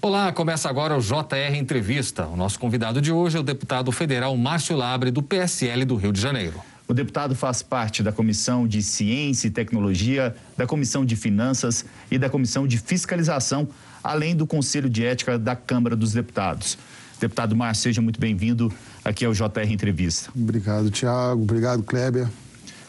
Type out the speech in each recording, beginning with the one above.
Olá, começa agora o JR Entrevista. O nosso convidado de hoje é o deputado federal Márcio Labre, do PSL do Rio de Janeiro. O deputado faz parte da Comissão de Ciência e Tecnologia, da Comissão de Finanças e da Comissão de Fiscalização, além do Conselho de Ética da Câmara dos Deputados. Deputado Márcio, seja muito bem-vindo aqui ao JR Entrevista. Obrigado, Tiago. Obrigado, Kleber.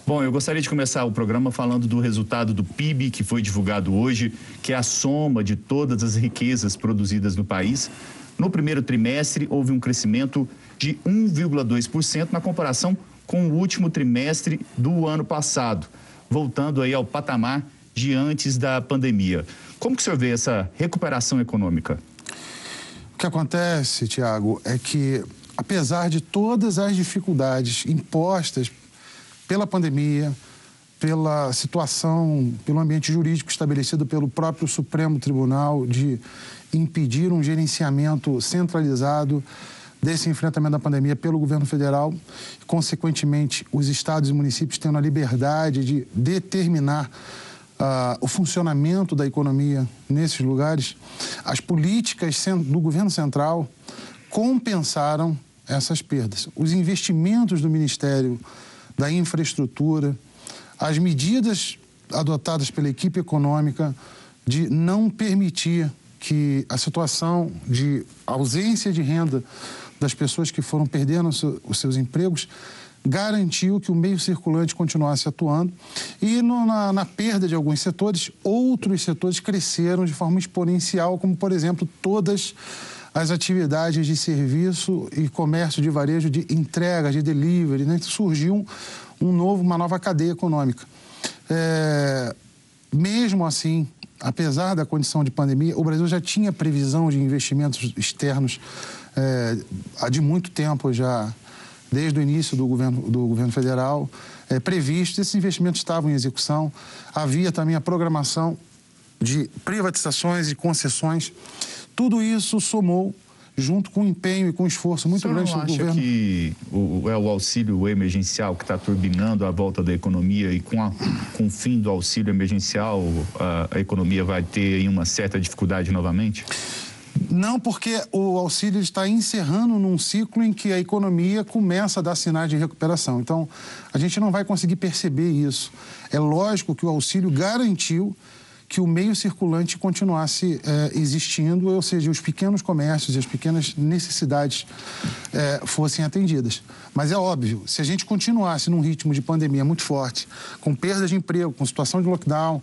Bom, eu gostaria de começar o programa falando do resultado do PIB que foi divulgado hoje, que é a soma de todas as riquezas produzidas no país. No primeiro trimestre, houve um crescimento de 1,2% na comparação com o último trimestre do ano passado, voltando aí ao patamar de antes da pandemia. Como que o senhor vê essa recuperação econômica? O que acontece, Tiago, é que apesar de todas as dificuldades impostas pela pandemia, pela situação, pelo ambiente jurídico estabelecido pelo próprio Supremo Tribunal de impedir um gerenciamento centralizado desse enfrentamento da pandemia pelo governo federal, consequentemente, os estados e municípios tendo a liberdade de determinar uh, o funcionamento da economia nesses lugares, as políticas do governo central compensaram essas perdas. Os investimentos do Ministério da Infraestrutura, as medidas adotadas pela equipe econômica de não permitir que a situação de ausência de renda das pessoas que foram perdendo os seus empregos garantiu que o meio circulante continuasse atuando e no, na, na, perda de alguns setores, outros setores cresceram de forma exponencial, como, por exemplo, todas as atividades de serviço e comércio de varejo de entrega, de delivery, né? surgiu um novo, uma nova cadeia econômica. É, mesmo assim, apesar da condição de pandemia, o Brasil já tinha previsão de investimentos externos é, há de muito tempo já, desde o início do governo, do governo federal, é, previsto. Esses investimentos estavam em execução. Havia também a programação de privatizações e concessões. Tudo isso somou junto com o empenho e com o esforço muito grande do governo. Você que o, é o auxílio emergencial que está turbinando a volta da economia e com, a, com o fim do auxílio emergencial a, a economia vai ter uma certa dificuldade novamente? Não, porque o auxílio está encerrando num ciclo em que a economia começa a dar sinais de recuperação. Então, a gente não vai conseguir perceber isso. É lógico que o auxílio garantiu que o meio circulante continuasse é, existindo, ou seja, os pequenos comércios e as pequenas necessidades é, fossem atendidas. Mas é óbvio, se a gente continuasse num ritmo de pandemia muito forte, com perda de emprego, com situação de lockdown,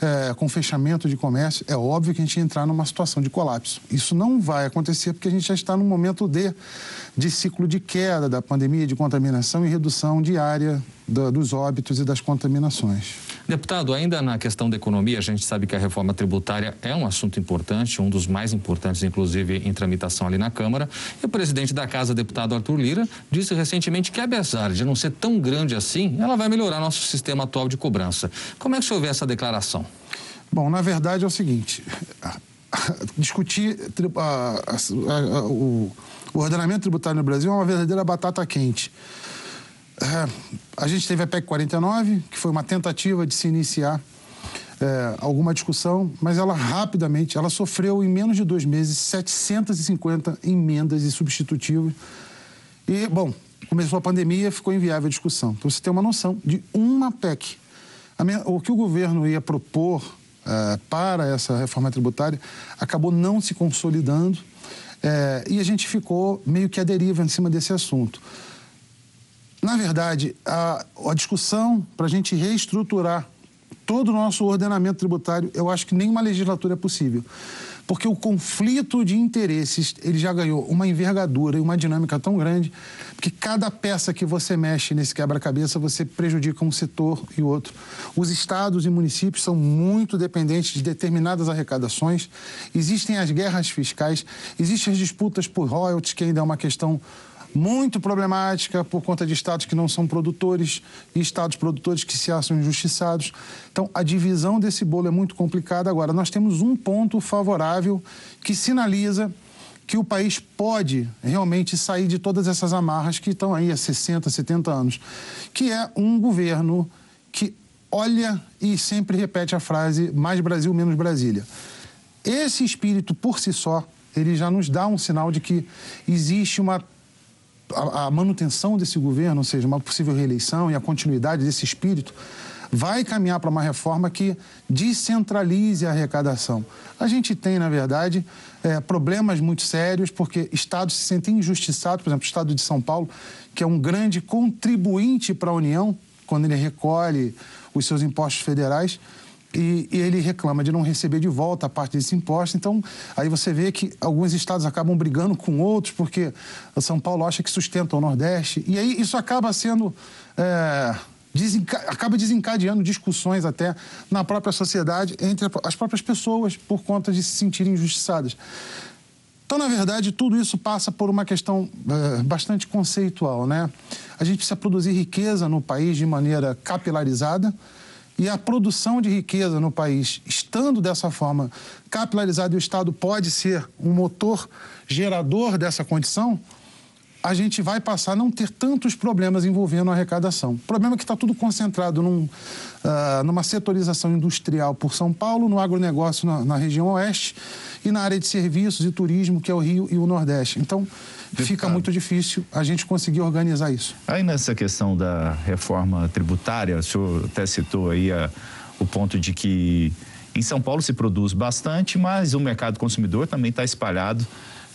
é, com fechamento de comércio, é óbvio que a gente ia entrar numa situação de colapso. Isso não vai acontecer porque a gente já está num momento de, de ciclo de queda da pandemia, de contaminação e redução diária do, dos óbitos e das contaminações. Deputado, ainda na questão da economia, a gente sabe que a reforma tributária é um assunto importante, um dos mais importantes, inclusive, em tramitação ali na Câmara. E o presidente da Casa, deputado Arthur Lira, disse recentemente que, apesar de não ser tão grande assim, ela vai melhorar nosso sistema atual de cobrança. Como é que o senhor vê essa declaração? Bom, na verdade é o seguinte: discutir a, a, a, o, o ordenamento tributário no Brasil é uma verdadeira batata quente. É, a gente teve a PEC 49, que foi uma tentativa de se iniciar é, alguma discussão, mas ela rapidamente, ela sofreu em menos de dois meses 750 emendas e substitutivos. E, bom, começou a pandemia, ficou inviável a discussão. Então, você tem uma noção de uma PEC. o que o governo ia propor é, para essa reforma tributária acabou não se consolidando é, e a gente ficou meio que à deriva em cima desse assunto. Na verdade, a, a discussão para a gente reestruturar todo o nosso ordenamento tributário, eu acho que nenhuma legislatura é possível. Porque o conflito de interesses, ele já ganhou uma envergadura e uma dinâmica tão grande, que cada peça que você mexe nesse quebra-cabeça, você prejudica um setor e outro. Os estados e municípios são muito dependentes de determinadas arrecadações, existem as guerras fiscais, existem as disputas por royalties, que ainda é uma questão muito problemática por conta de estados que não são produtores e estados produtores que se acham injustiçados. Então, a divisão desse bolo é muito complicada. Agora, nós temos um ponto favorável que sinaliza que o país pode realmente sair de todas essas amarras que estão aí há 60, 70 anos, que é um governo que olha e sempre repete a frase mais Brasil, menos Brasília. Esse espírito por si só, ele já nos dá um sinal de que existe uma a, a manutenção desse governo, ou seja, uma possível reeleição e a continuidade desse espírito, vai caminhar para uma reforma que descentralize a arrecadação. A gente tem, na verdade, é, problemas muito sérios, porque estados se sentem injustiçados, por exemplo, o estado de São Paulo, que é um grande contribuinte para a União, quando ele recolhe os seus impostos federais, e, e, ele reclama de não receber de volta a parte desse imposto. Então, aí você vê que alguns estados acabam brigando com outros, porque São Paulo acha que sustenta o Nordeste. E aí isso acaba sendo. É, desenca acaba desencadeando discussões até na própria sociedade entre as próprias pessoas por conta de se sentirem injustiçadas. Então, na verdade, tudo isso passa por uma questão é, bastante conceitual, né? A gente precisa produzir riqueza no país de maneira capilarizada e a produção de riqueza no país, estando dessa forma capilarizada e o Estado pode ser um motor gerador dessa condição, a gente vai passar a não ter tantos problemas envolvendo a arrecadação. O problema é que está tudo concentrado num, uh, numa setorização industrial por São Paulo, no agronegócio na, na região oeste e na área de serviços e turismo, que é o Rio e o Nordeste. Então, fica muito difícil a gente conseguir organizar isso. Aí nessa questão da reforma tributária, o senhor até citou aí a, o ponto de que em São Paulo se produz bastante, mas o mercado consumidor também está espalhado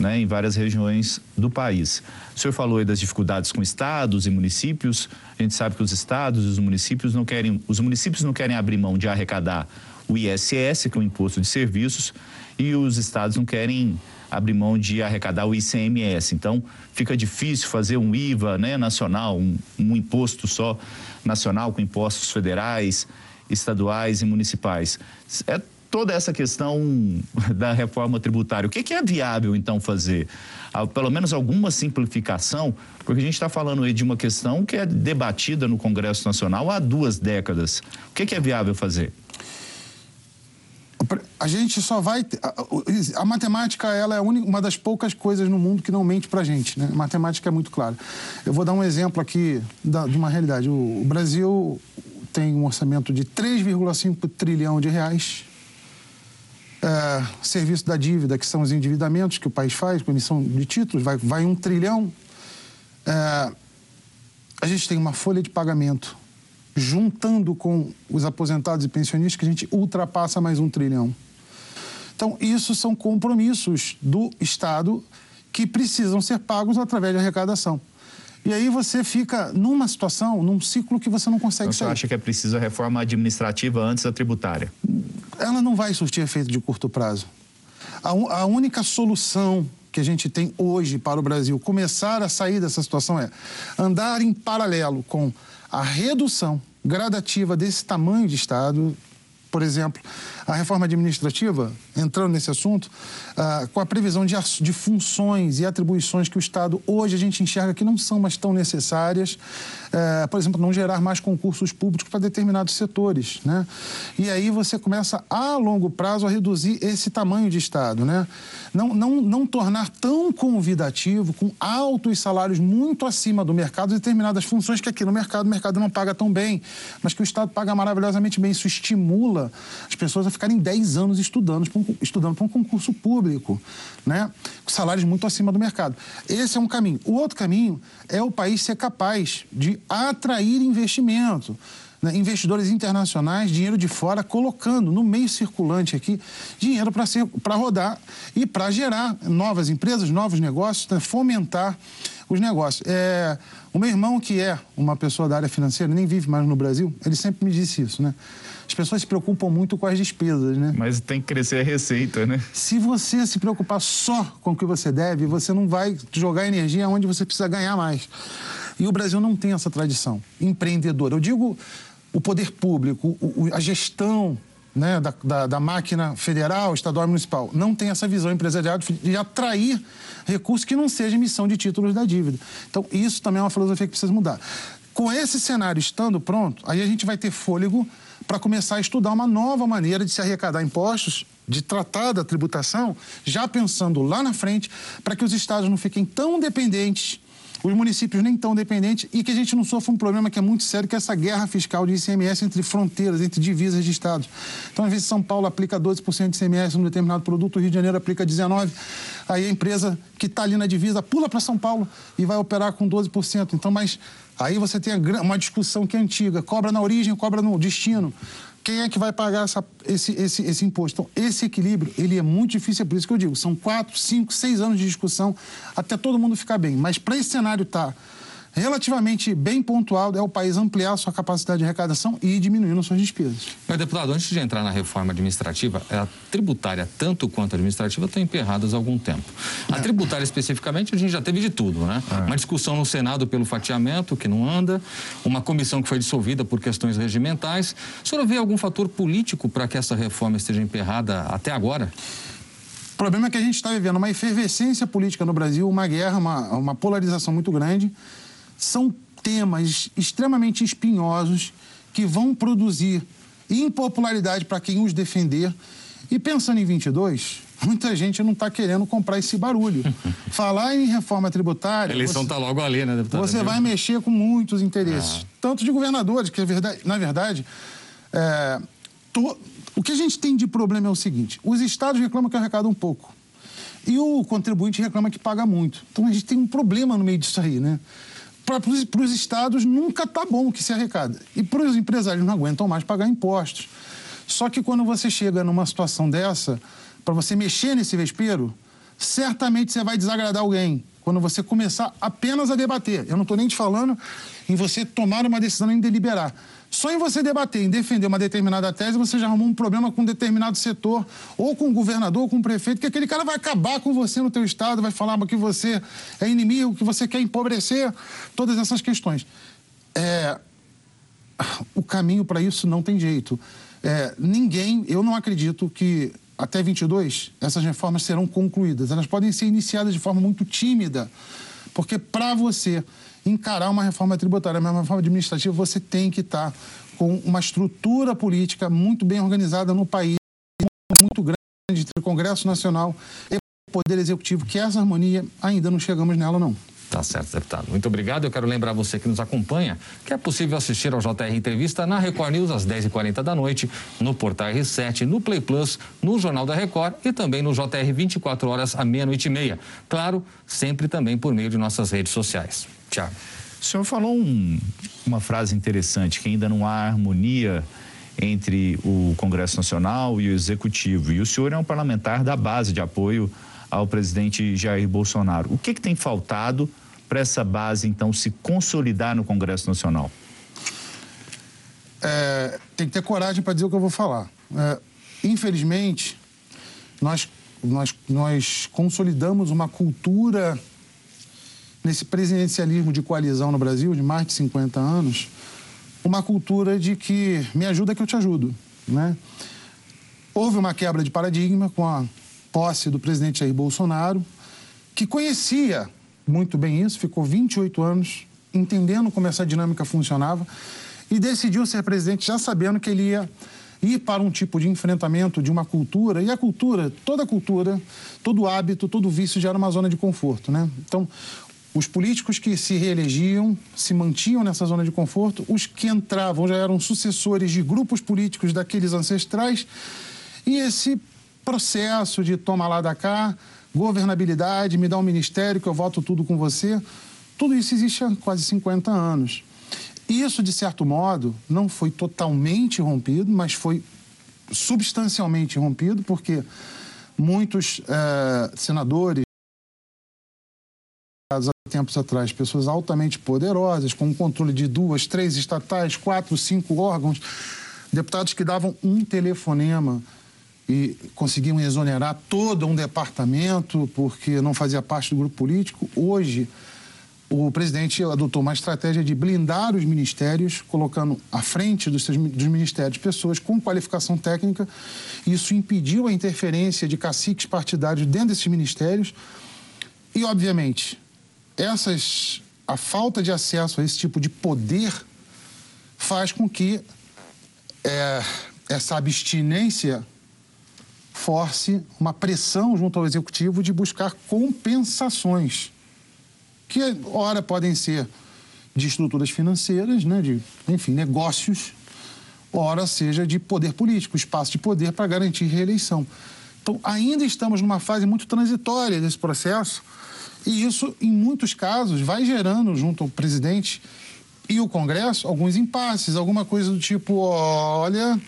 né, em várias regiões do país. O senhor falou aí das dificuldades com estados e municípios. A gente sabe que os estados e os municípios não querem, os municípios não querem abrir mão de arrecadar o ISS, que é o imposto de serviços, e os estados não querem abrir mão de arrecadar o ICMS. Então, fica difícil fazer um IVA né, nacional, um, um imposto só nacional com impostos federais, estaduais e municipais. É toda essa questão da reforma tributária. O que, que é viável, então, fazer? Ah, pelo menos alguma simplificação, porque a gente está falando aí de uma questão que é debatida no Congresso Nacional há duas décadas. O que, que é viável fazer? a gente só vai. A, a matemática ela é uma das poucas coisas no mundo que não mente para a gente. Né? A matemática é muito clara. Eu vou dar um exemplo aqui da, de uma realidade. O, o Brasil tem um orçamento de 3,5 trilhão de reais. É, serviço da dívida, que são os endividamentos que o país faz com emissão de títulos, vai, vai um trilhão. É, a gente tem uma folha de pagamento juntando com os aposentados e pensionistas, que a gente ultrapassa mais um trilhão. Então, isso são compromissos do Estado que precisam ser pagos através de arrecadação. E aí você fica numa situação, num ciclo que você não consegue então, sair. Você acha que é preciso a reforma administrativa antes da tributária? Ela não vai surtir efeito de curto prazo. A, a única solução que a gente tem hoje para o Brasil começar a sair dessa situação é andar em paralelo com a redução gradativa desse tamanho de Estado, por exemplo, a reforma administrativa, entrando nesse assunto, ah, com a previsão de, de, funções e atribuições que o Estado hoje a gente enxerga que não são mais tão necessárias, eh, por exemplo, não gerar mais concursos públicos para determinados setores. Né? E aí você começa, a longo prazo, a reduzir esse tamanho de Estado. Né? Não, não, não tornar tão convidativo, com altos salários muito acima do mercado, determinadas funções que aqui no mercado o mercado não paga tão bem, mas que o Estado paga maravilhosamente bem. Isso estimula as pessoas a ficarem 10 anos estudando, estudando para um concurso público, né? com salários muito acima do mercado. Esse é um caminho. O outro caminho é o país ser capaz de atrair investimento. Né? Investidores internacionais, dinheiro de fora, colocando no meio circulante aqui dinheiro para rodar e para gerar novas empresas, novos negócios, né? fomentar os negócios. É, o meu irmão, que é uma pessoa da área financeira, nem vive mais no Brasil, ele sempre me disse isso, né? As pessoas se preocupam muito com as despesas, né? Mas tem que crescer a receita, né? Se você se preocupar só com o que você deve, você não vai jogar energia onde você precisa ganhar mais. E o Brasil não tem essa tradição empreendedora. Eu digo o poder público, a gestão né, da, da, da, máquina federal, estadual e municipal não tem essa visão empresarial de atrair recursos que não seja emissão de títulos da dívida. Então, isso também é uma filosofia que precisa mudar. Com esse cenário estando pronto, aí a gente vai ter fôlego para começar a estudar uma nova maneira de se arrecadar impostos, de tratar da tributação, já pensando lá na frente, para que os estados não fiquem tão dependentes os municípios nem tão dependentes e que a gente não sofra um problema que é muito sério, que é essa guerra fiscal de ICMS entre fronteiras, entre divisas de estados. Então, às vezes, São Paulo aplica 12% de ICMS num determinado produto, o Rio de Janeiro aplica 19%, aí a empresa que está ali na divisa pula para São Paulo e vai operar com 12%. Então, mas aí você tem uma discussão que é antiga, cobra na origem, cobra no destino quem é que vai pagar essa, esse, esse, esse imposto? Então, esse equilíbrio, ele é muito difícil, é por isso que eu digo, são quatro, cinco, seis anos de discussão até todo mundo ficar bem. Mas para esse cenário estar tá relativamente bem pontual é o país ampliar sua capacidade de arrecadação e diminuindo suas despesas. Mas, deputado, antes de entrar na reforma administrativa, a tributária, tanto quanto a administrativa, estão emperradas há algum tempo. A tributária, especificamente, a gente já teve de tudo, né? É. Uma discussão no Senado pelo fatiamento, que não anda, uma comissão que foi dissolvida por questões regimentais. O senhor vê algum fator político para que essa reforma esteja emperrada até agora? O problema é que a gente está vivendo uma efervescência política no Brasil, uma guerra, uma, uma polarização muito grande são temas extremamente espinhosos que vão produzir impopularidade para quem os defender. E pensando em 22, muita gente não está querendo comprar esse barulho. Falar em reforma tributária. A eleição está logo ali, né, deputado? Você vai mexer com muitos interesses, ah. tanto de governadores, que é verdade, na verdade, é, to, o que a gente tem de problema é o seguinte: os estados reclamam que arrecadam um pouco. E o contribuinte reclama que paga muito. Então a gente tem um problema no meio disso aí, né? Para os estados nunca está bom o que se arrecada. E para os empresários não aguentam mais pagar impostos. Só que quando você chega numa situação dessa, para você mexer nesse vespeiro, certamente você vai desagradar alguém. Quando você começar apenas a debater. Eu não estou nem te falando em você tomar uma decisão em deliberar. Só em você debater, em defender uma determinada tese, você já arrumou um problema com um determinado setor, ou com o governador, ou com o prefeito, que aquele cara vai acabar com você no teu estado, vai falar que você é inimigo, que você quer empobrecer, todas essas questões. É, o caminho para isso não tem jeito. É, ninguém, eu não acredito que até 22 essas reformas serão concluídas. Elas podem ser iniciadas de forma muito tímida, porque para você encarar uma reforma tributária, uma reforma administrativa, você tem que estar com uma estrutura política muito bem organizada no país, muito grande entre o Congresso Nacional e o Poder Executivo, que essa harmonia ainda não chegamos nela, não. Tá certo, deputado. Muito obrigado. Eu quero lembrar você que nos acompanha que é possível assistir ao JR Entrevista na Record News às 10h40 da noite, no Portal R7, no Play Plus, no Jornal da Record e também no JR 24 horas à meia-noite e meia. Claro, sempre também por meio de nossas redes sociais. Tiago. O senhor falou um, uma frase interessante, que ainda não há harmonia entre o Congresso Nacional e o Executivo. E o senhor é um parlamentar da base de apoio ao presidente Jair Bolsonaro. O que, que tem faltado para essa base, então, se consolidar no Congresso Nacional? É, tem que ter coragem para dizer o que eu vou falar. É, infelizmente, nós, nós, nós consolidamos uma cultura nesse presidencialismo de coalizão no Brasil, de mais de 50 anos, uma cultura de que me ajuda que eu te ajudo. Né? Houve uma quebra de paradigma com a posse do presidente Jair Bolsonaro, que conhecia muito bem isso, ficou 28 anos entendendo como essa dinâmica funcionava e decidiu ser presidente já sabendo que ele ia ir para um tipo de enfrentamento de uma cultura, e a cultura, toda cultura, todo hábito, todo vício gera uma zona de conforto, né? Então, os políticos que se reelegiam se mantinham nessa zona de conforto, os que entravam já eram sucessores de grupos políticos daqueles ancestrais, e esse processo de toma lá da cá, governabilidade, me dá um ministério que eu voto tudo com você, tudo isso existe há quase 50 anos. Isso, de certo modo, não foi totalmente rompido, mas foi substancialmente rompido, porque muitos eh, senadores tempos atrás, pessoas altamente poderosas, com um controle de duas, três estatais, quatro, cinco órgãos, deputados que davam um telefonema e conseguiam exonerar todo um departamento porque não fazia parte do grupo político. Hoje, o presidente adotou uma estratégia de blindar os ministérios, colocando à frente dos, seus, dos ministérios pessoas com qualificação técnica. Isso impediu a interferência de caciques partidários dentro desses ministérios. E, obviamente, essas, a falta de acesso a esse tipo de poder faz com que é, essa abstinência force uma pressão junto ao executivo de buscar compensações que ora podem ser de estruturas financeiras, né, de, enfim, negócios, ora seja de poder político, espaço de poder para garantir reeleição. Então, ainda estamos numa fase muito transitória desse processo, e isso, em muitos casos, vai gerando, junto ao presidente e o Congresso, alguns impasses, alguma coisa do tipo: olha,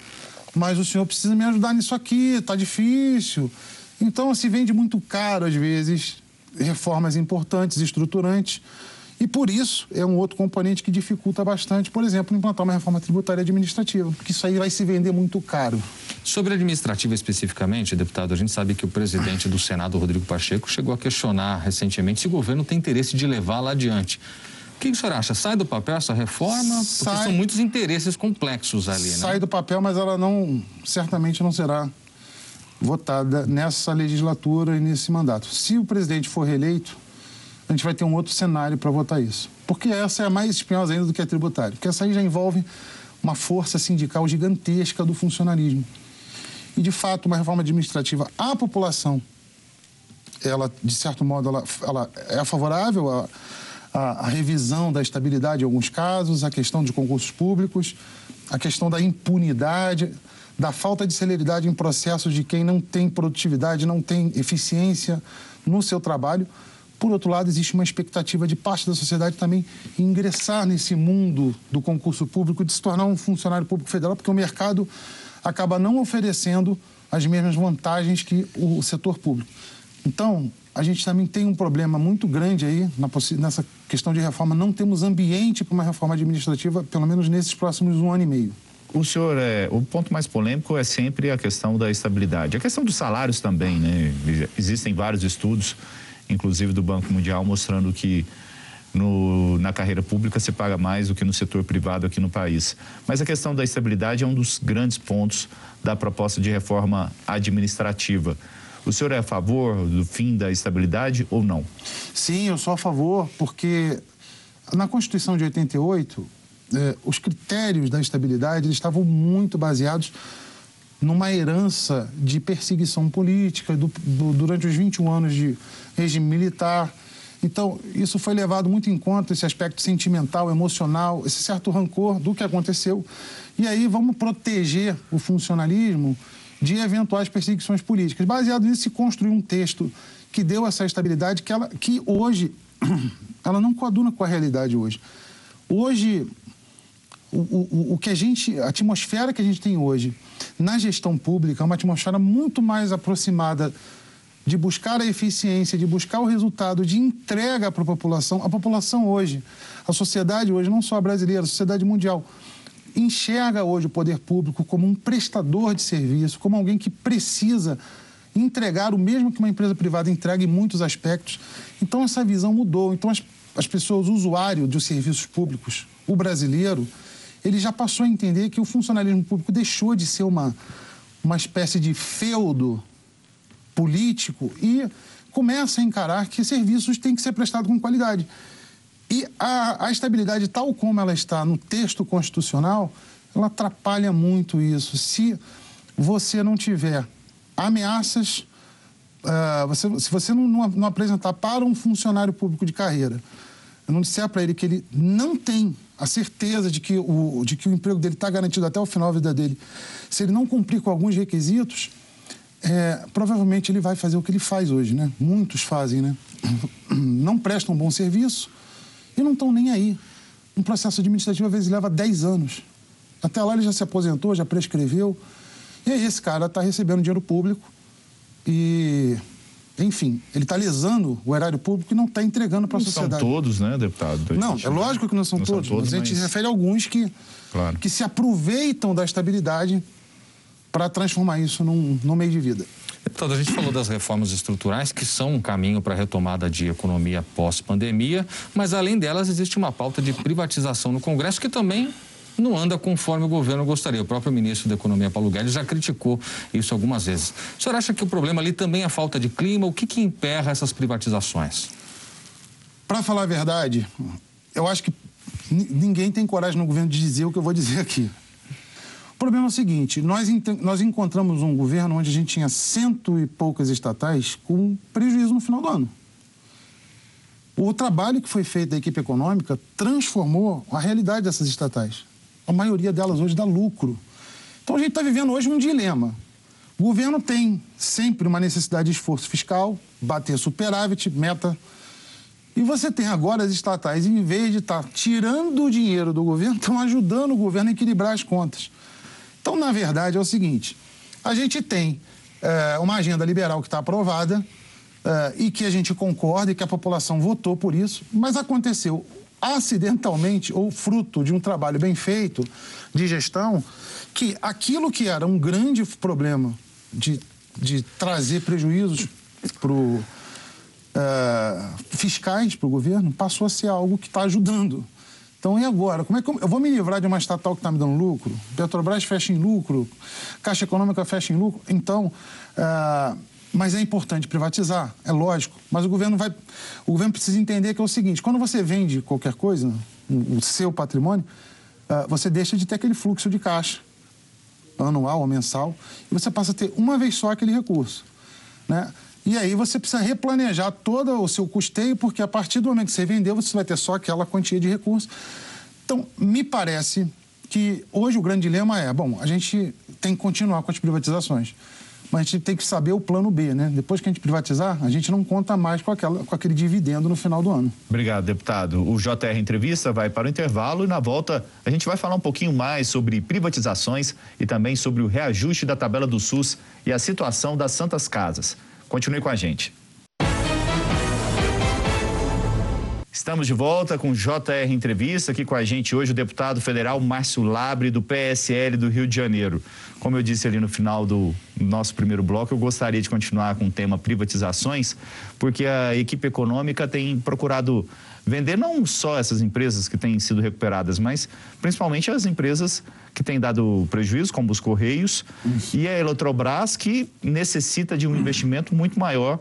mas o senhor precisa me ajudar nisso aqui, está difícil. Então, se vende muito caro, às vezes, reformas importantes, estruturantes. E por isso é um outro componente que dificulta bastante, por exemplo, implantar uma reforma tributária administrativa, porque isso aí vai se vender muito caro. Sobre a administrativa especificamente, deputado, a gente sabe que o presidente do Senado, Rodrigo Pacheco, chegou a questionar recentemente se o governo tem interesse de levá-la adiante. O que, o senhor acha? Sai do papel essa reforma? Sai, Porque são muitos interesses complexos ali, né? Sai do papel, mas ela não, certamente não será votada nessa legislatura e nesse mandato. Se o presidente for reeleito, a gente vai ter um outro cenário para votar isso. Porque essa é a mais espinhosa ainda do que a tributária. Porque essa aí já envolve uma força sindical gigantesca do funcionalismo. E, de fato, uma reforma administrativa à população, ela, de certo modo, ela, ela é favorável à, à, à revisão da estabilidade em alguns casos, a questão de concursos públicos, a questão da impunidade, da falta de celeridade em processos de quem não tem produtividade, não tem eficiência no seu trabalho. Por outro lado, existe uma expectativa de parte da sociedade também ingressar nesse mundo do concurso público, de se tornar um funcionário público federal, porque o mercado acaba não oferecendo as mesmas vantagens que o setor público. Então, a gente também tem um problema muito grande aí nessa questão de reforma. Não temos ambiente para uma reforma administrativa, pelo menos nesses próximos um ano e meio. O senhor, é, o ponto mais polêmico é sempre a questão da estabilidade. A questão dos salários também, né? Existem vários estudos inclusive do Banco Mundial, mostrando que no, na carreira pública se paga mais do que no setor privado aqui no país. Mas a questão da estabilidade é um dos grandes pontos da proposta de reforma administrativa. O senhor é a favor do fim da estabilidade ou não? Sim, eu sou a favor, porque na Constituição de 88, eh, os critérios da estabilidade estavam muito baseados numa herança de perseguição política do, do, durante os 21 anos de regime militar. Então, isso foi levado muito em conta, esse aspecto sentimental, emocional, esse certo rancor do que aconteceu. E aí vamos proteger o funcionalismo de eventuais perseguições políticas. Baseado nisso, se construiu um texto que deu essa estabilidade que, ela, que hoje ela não coaduna com a realidade hoje. Hoje, o, o, que a gente, a atmosfera que a gente tem hoje na gestão pública é uma atmosfera muito mais aproximada de buscar a eficiência, de buscar o resultado, de entrega para a população. A população hoje, a sociedade hoje, não só a brasileira, a sociedade mundial, enxerga hoje o poder público como um prestador de serviço, como alguém que precisa entregar o mesmo que uma empresa privada entrega em muitos aspectos. Então, essa visão mudou. Então, as, as pessoas, o usuário dos serviços públicos, o brasileiro, ele já passou a entender que o funcionalismo público deixou de ser uma, uma espécie de feudo político e começa a encarar que serviços têm que ser prestados com qualidade. E a, a estabilidade, tal como ela está no texto constitucional, ela atrapalha muito isso. Se você não tiver ameaças, uh, você, se você não, não, não apresentar para um funcionário público de carreira, não disser para ele que ele não tem a certeza de que o, de que o emprego dele está garantido até o final da vida dele, se ele não cumprir com alguns requisitos, é, provavelmente ele vai fazer o que ele faz hoje, né? Muitos fazem, né? Não prestam um bom serviço e não estão nem aí. Um processo administrativo às vezes leva 10 anos. Até lá ele já se aposentou, já prescreveu. E aí esse cara está recebendo dinheiro público e enfim, ele está lesando o erário público e não está entregando para a sociedade. São todos, né, deputado? Não, é lógico que não são não todos, são todos, mas a gente mas... refere a alguns que, claro. que se aproveitam da estabilidade para transformar isso num, num meio de vida. Deputado, a gente falou das reformas estruturais, que são um caminho para a retomada de economia pós-pandemia, mas além delas existe uma pauta de privatização no Congresso que também não anda conforme o governo gostaria. O próprio ministro da Economia, Paulo Guedes, já criticou isso algumas vezes. O senhor acha que o problema ali também é a falta de clima? O que, que emperra essas privatizações? Para falar a verdade, eu acho que ninguém tem coragem no governo de dizer o que eu vou dizer aqui. O problema é o seguinte: nós, nós encontramos um governo onde a gente tinha cento e poucas estatais com prejuízo no final do ano. O trabalho que foi feito da equipe econômica transformou a realidade dessas estatais. A maioria delas hoje dá lucro. Então a gente está vivendo hoje um dilema. O governo tem sempre uma necessidade de esforço fiscal, bater superávit, meta. E você tem agora as estatais, em vez de estar tá tirando o dinheiro do governo, estão ajudando o governo a equilibrar as contas. Então, na verdade, é o seguinte: a gente tem é, uma agenda liberal que está aprovada é, e que a gente concorda e que a população votou por isso, mas aconteceu acidentalmente ou fruto de um trabalho bem feito de gestão que aquilo que era um grande problema de, de trazer prejuízos para uh, fiscais para o governo passou a ser algo que está ajudando. Então, e agora? Como é que eu, eu vou me livrar de uma estatal que está me dando lucro? Petrobras fecha em lucro, Caixa Econômica fecha em lucro. Então, uh, mas é importante privatizar, é lógico. Mas o governo vai, o governo precisa entender que é o seguinte: quando você vende qualquer coisa, o seu patrimônio, uh, você deixa de ter aquele fluxo de caixa anual ou mensal, e você passa a ter uma vez só aquele recurso. Né? E aí você precisa replanejar todo o seu custeio, porque a partir do momento que você vendeu, você vai ter só aquela quantia de recursos. Então, me parece que hoje o grande dilema é, bom, a gente tem que continuar com as privatizações mas a gente tem que saber o plano B, né? Depois que a gente privatizar, a gente não conta mais com, aquela, com aquele dividendo no final do ano. Obrigado, deputado. O JR Entrevista vai para o intervalo e na volta a gente vai falar um pouquinho mais sobre privatizações e também sobre o reajuste da tabela do SUS e a situação das Santas Casas. Continue com a gente. Estamos de volta com JR Entrevista, aqui com a gente hoje o deputado federal Márcio Labre, do PSL do Rio de Janeiro. Como eu disse ali no final do nosso primeiro bloco, eu gostaria de continuar com o tema privatizações, porque a equipe econômica tem procurado vender não só essas empresas que têm sido recuperadas, mas principalmente as empresas que têm dado prejuízo, como os Correios, e a Eletrobras, que necessita de um investimento muito maior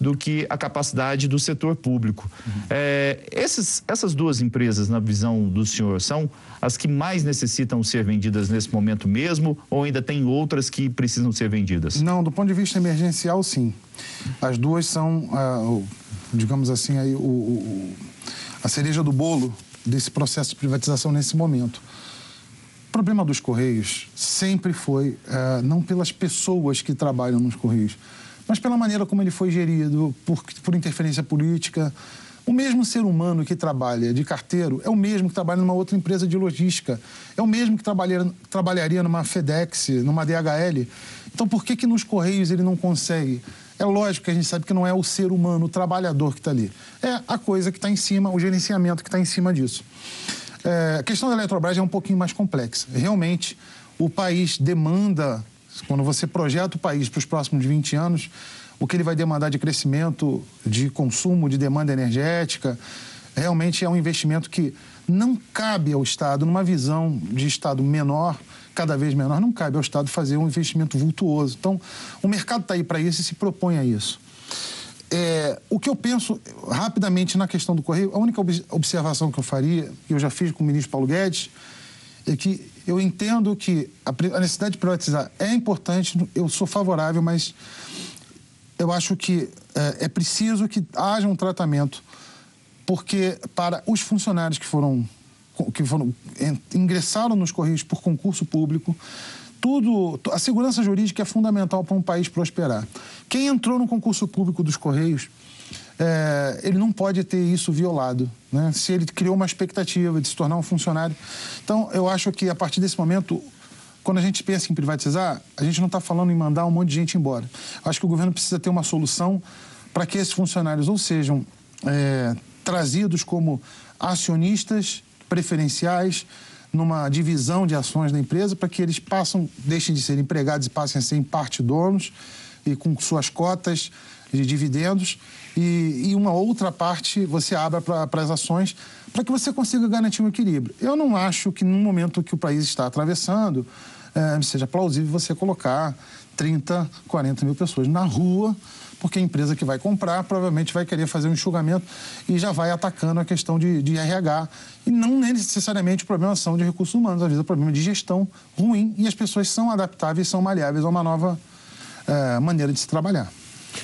do que a capacidade do setor público. Uhum. É, esses, essas duas empresas, na visão do senhor, são as que mais necessitam ser vendidas nesse momento mesmo ou ainda tem outras que precisam ser vendidas? Não, do ponto de vista emergencial, sim. As duas são, ah, digamos assim, aí, o, o, a cereja do bolo desse processo de privatização nesse momento. O problema dos Correios sempre foi, ah, não pelas pessoas que trabalham nos Correios, mas pela maneira como ele foi gerido, por, por interferência política. O mesmo ser humano que trabalha de carteiro é o mesmo que trabalha numa outra empresa de logística, é o mesmo que trabalharia, trabalharia numa FedEx, numa DHL. Então, por que, que nos Correios ele não consegue? É lógico que a gente sabe que não é o ser humano, o trabalhador que está ali. É a coisa que está em cima, o gerenciamento que está em cima disso. É, a questão da Eletrobras é um pouquinho mais complexa. Realmente, o país demanda quando você projeta o país para os próximos 20 anos, o que ele vai demandar de crescimento, de consumo, de demanda energética, realmente é um investimento que não cabe ao Estado, numa visão de Estado menor, cada vez menor, não cabe ao Estado fazer um investimento vultuoso. Então, o mercado está aí para isso e se propõe a isso. É, o que eu penso rapidamente na questão do Correio, a única observação que eu faria, que eu já fiz com o ministro Paulo Guedes, é que eu entendo que a, necessidade de privatizar é importante, eu sou favorável, mas eu acho que é, é preciso que haja um tratamento, porque para os funcionários que foram que foram ingressaram nos correios por concurso público, tudo a segurança jurídica é fundamental para um país prosperar. Quem entrou no concurso público dos correios é, ele não pode ter isso violado, né? se ele criou uma expectativa de se tornar um funcionário. Então, eu acho que a partir desse momento, quando a gente pensa em privatizar, a gente não está falando em mandar um monte de gente embora. Acho que o governo precisa ter uma solução para que esses funcionários ou sejam é, trazidos como acionistas preferenciais numa divisão de ações da empresa para que eles passam, deixem de ser empregados e passem a ser em parte donos e com suas cotas de dividendos e, e uma outra parte você abra para as ações para que você consiga garantir um equilíbrio. Eu não acho que no momento que o país está atravessando é, seja plausível você colocar 30, 40 mil pessoas na rua, porque a empresa que vai comprar provavelmente vai querer fazer um enxugamento e já vai atacando a questão de, de RH. E não necessariamente o problema são de recursos humanos, às vezes é problema de gestão ruim e as pessoas são adaptáveis, são maleáveis a uma nova é, maneira de se trabalhar.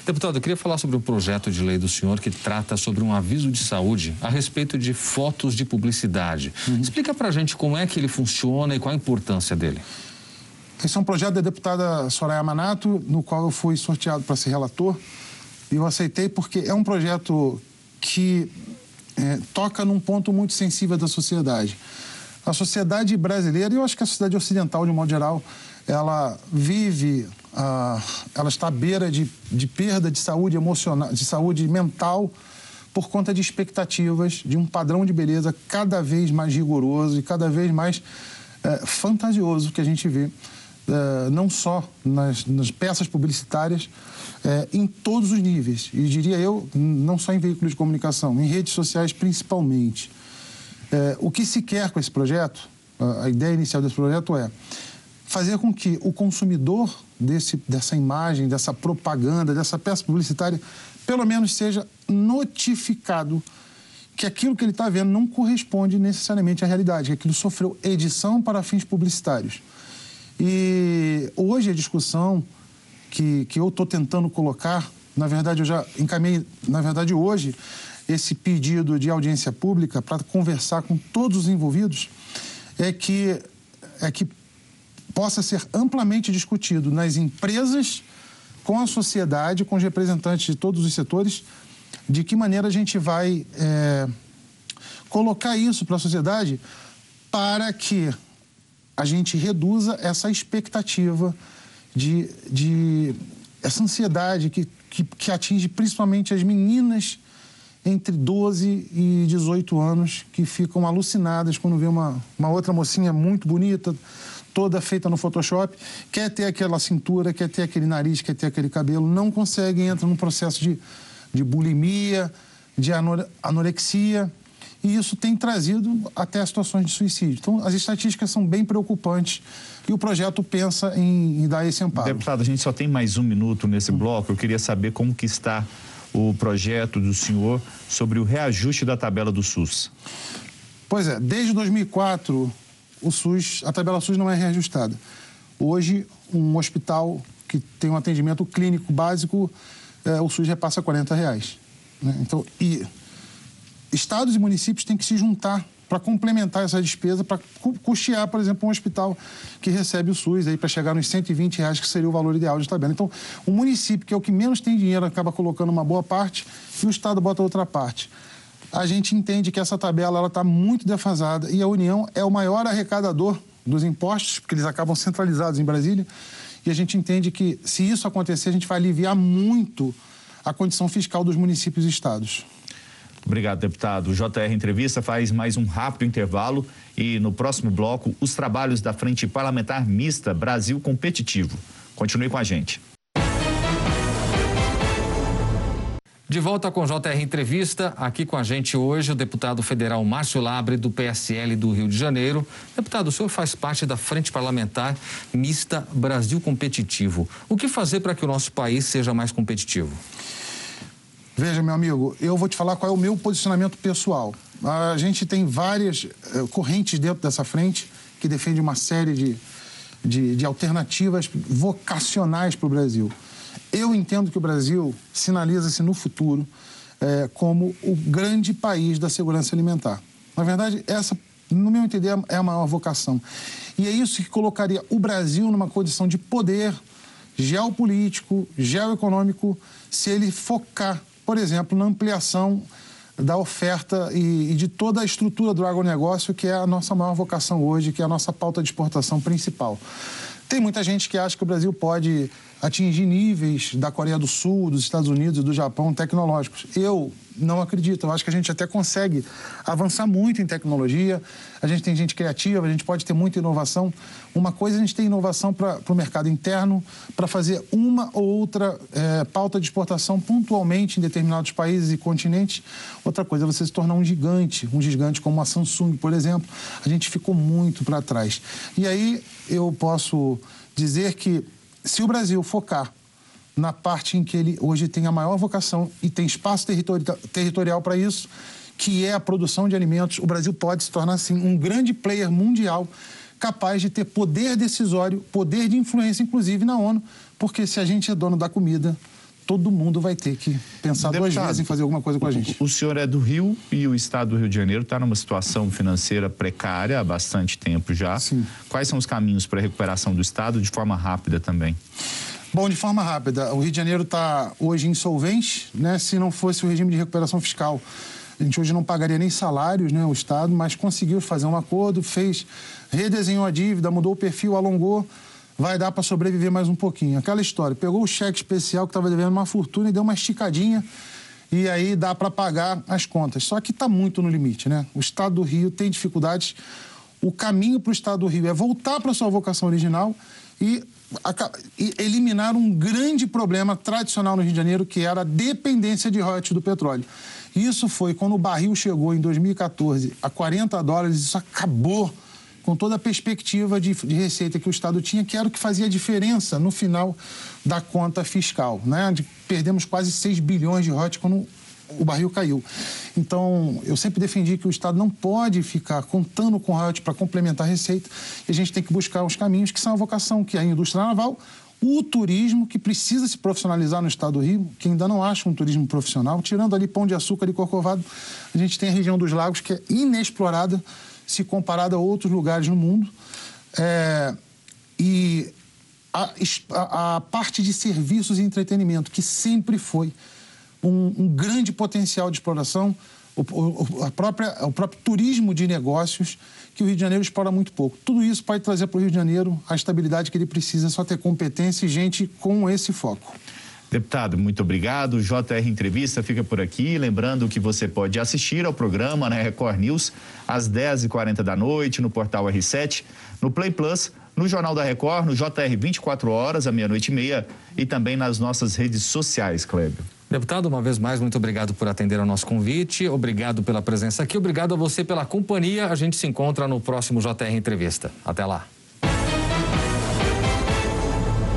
Deputado, eu queria falar sobre um projeto de lei do senhor que trata sobre um aviso de saúde a respeito de fotos de publicidade. Uhum. Explica para a gente como é que ele funciona e qual a importância dele. Esse é um projeto da deputada Soraya Manato, no qual eu fui sorteado para ser relator. E eu aceitei porque é um projeto que é, toca num ponto muito sensível da sociedade. A sociedade brasileira, e eu acho que a sociedade ocidental, de um modo geral, ela vive, ela está à beira de, de perda de saúde emocional, de saúde mental, por conta de expectativas de um padrão de beleza cada vez mais rigoroso e cada vez mais é, fantasioso que a gente vê, é, não só nas, nas peças publicitárias, é, em todos os níveis. E diria eu, não só em veículos de comunicação, em redes sociais principalmente. É, o que se quer com esse projeto, a ideia inicial desse projeto é fazer com que o consumidor desse, dessa imagem, dessa propaganda, dessa peça publicitária, pelo menos seja notificado que aquilo que ele está vendo não corresponde necessariamente à realidade, que aquilo sofreu edição para fins publicitários. E hoje a discussão que, que eu estou tentando colocar, na verdade eu já encaminhei, na verdade hoje, esse pedido de audiência pública para conversar com todos os envolvidos, é que, é que possa ser amplamente discutido nas empresas, com a sociedade, com os representantes de todos os setores, de que maneira a gente vai é, colocar isso para a sociedade para que a gente reduza essa expectativa de, de essa ansiedade que, que, que atinge principalmente as meninas entre 12 e 18 anos que ficam alucinadas quando vê uma, uma outra mocinha muito bonita, toda feita no Photoshop, quer ter aquela cintura, quer ter aquele nariz, quer ter aquele cabelo, não consegue, entra num processo de, de bulimia, de anorexia, e isso tem trazido até situações de suicídio. Então, as estatísticas são bem preocupantes e o projeto pensa em, em dar esse amparo. Deputado, a gente só tem mais um minuto nesse bloco. Eu queria saber como que está o projeto do senhor sobre o reajuste da tabela do SUS. Pois é, desde 2004 o SUS, a tabela SUS não é reajustada. Hoje, um hospital que tem um atendimento clínico básico, é, o SUS repassa 40 reais. Né? Então, e estados e municípios têm que se juntar para complementar essa despesa, para custear, por exemplo, um hospital que recebe o SUS aí para chegar nos 120 reais, que seria o valor ideal de tabela. Então, o município, que é o que menos tem dinheiro, acaba colocando uma boa parte e o Estado bota outra parte a gente entende que essa tabela está muito defasada e a União é o maior arrecadador dos impostos, porque eles acabam centralizados em Brasília, e a gente entende que, se isso acontecer, a gente vai aliviar muito a condição fiscal dos municípios e estados. Obrigado, deputado. O JR Entrevista faz mais um rápido intervalo e no próximo bloco, os trabalhos da Frente Parlamentar Mista Brasil Competitivo. Continue com a gente. De volta com JR Entrevista, aqui com a gente hoje o deputado federal Márcio Labre, do PSL do Rio de Janeiro. Deputado, o senhor faz parte da Frente Parlamentar Mista Brasil Competitivo. O que fazer para que o nosso país seja mais competitivo? Veja, meu amigo, eu vou te falar qual é o meu posicionamento pessoal. A gente tem várias uh, correntes dentro dessa frente que defende uma série de, de, de alternativas vocacionais para o Brasil. Eu entendo que o Brasil sinaliza-se no futuro é, como o grande país da segurança alimentar. Na verdade, essa, no meu entender, é a maior vocação. E é isso que colocaria o Brasil numa condição de poder geopolítico, geoeconômico, se ele focar, por exemplo, na ampliação da oferta e, e, de toda a estrutura do agronegócio, que é a nossa maior vocação hoje, que é a nossa pauta de exportação principal. Tem muita gente que acha que o Brasil pode atingir níveis da Coreia do Sul, dos Estados Unidos e do Japão tecnológicos. Eu não acredito. Eu acho que a gente até consegue avançar muito em tecnologia. A gente tem gente criativa, a gente pode ter muita inovação. Uma coisa a gente tem inovação para o mercado interno, para fazer uma ou outra é, pauta de exportação pontualmente em determinados países e continentes. Outra coisa é você se tornar um gigante, um gigante como a Samsung, por exemplo. A gente ficou muito para trás. E aí eu posso dizer que se o Brasil focar na parte em que ele hoje tem a maior vocação e tem espaço territori territorial para isso, que é a produção de alimentos, o Brasil pode se tornar, sim, um grande player mundial capaz de ter poder decisório, poder de influência, inclusive na ONU, porque se a gente é dono da comida, todo mundo vai ter que pensar Deputado, duas vezes em fazer alguma coisa com a gente. O, senhor é do Rio e o estado do Rio de Janeiro está numa situação financeira precária há bastante tempo já. Sim. Quais são os caminhos para a recuperação do estado de forma rápida também? Bom, de forma rápida, o Rio de Janeiro está hoje insolvente, né? Se não fosse o regime de recuperação fiscal, a gente hoje não pagaria nem salários, né? O Estado, mas conseguiu fazer um acordo, fez, redesenhou a dívida, mudou o perfil, alongou vai dar para sobreviver mais um pouquinho. Aquela história, pegou o cheque especial que estava devendo uma fortuna e deu uma esticadinha e aí dá para pagar as contas. Só que está muito no limite, né? O Estado do Rio tem dificuldades. O caminho para o Estado do Rio é voltar para sua vocação original e, e, eliminar um grande problema tradicional no Rio de Janeiro, que era a dependência de royalties do petróleo. Isso foi quando o barril chegou em 2014 a 40 dólares, isso acabou com toda a perspectiva de, de, receita que o Estado tinha, que era o que fazia diferença no final da conta fiscal. Né? De, perdemos quase 6 bilhões de royalties quando o barril caiu. Então, eu sempre defendi que o Estado não pode ficar contando com royalties para complementar a receita, e a gente tem que buscar os caminhos que são a vocação, que é a indústria naval, o turismo, que precisa se profissionalizar no estado do Rio, que ainda não acha um turismo profissional, tirando ali Pão de Açúcar e Corcovado, a gente tem a região dos lagos, que é inexplorada, se comparado a outros lugares no mundo. É, e a, a, a, parte de serviços e entretenimento, que sempre foi um, um grande potencial de exploração, o, o, a própria, o próprio turismo de negócios, que o Rio de Janeiro explora muito pouco. Tudo isso pode trazer para o Rio de Janeiro a estabilidade que ele precisa, só ter competência e gente com esse foco. Deputado, muito obrigado. JR Entrevista fica por aqui. Lembrando que você pode assistir ao programa na Record News às 10h40 da noite, no portal R7, no Play Plus, no Jornal da Record, no JR 24 horas, à meia-noite e meia, e também nas nossas redes sociais, Clébio. Deputado, uma vez mais, muito obrigado por atender ao nosso convite, obrigado pela presença aqui, obrigado a você pela companhia. A gente se encontra no próximo JR Entrevista. Até lá.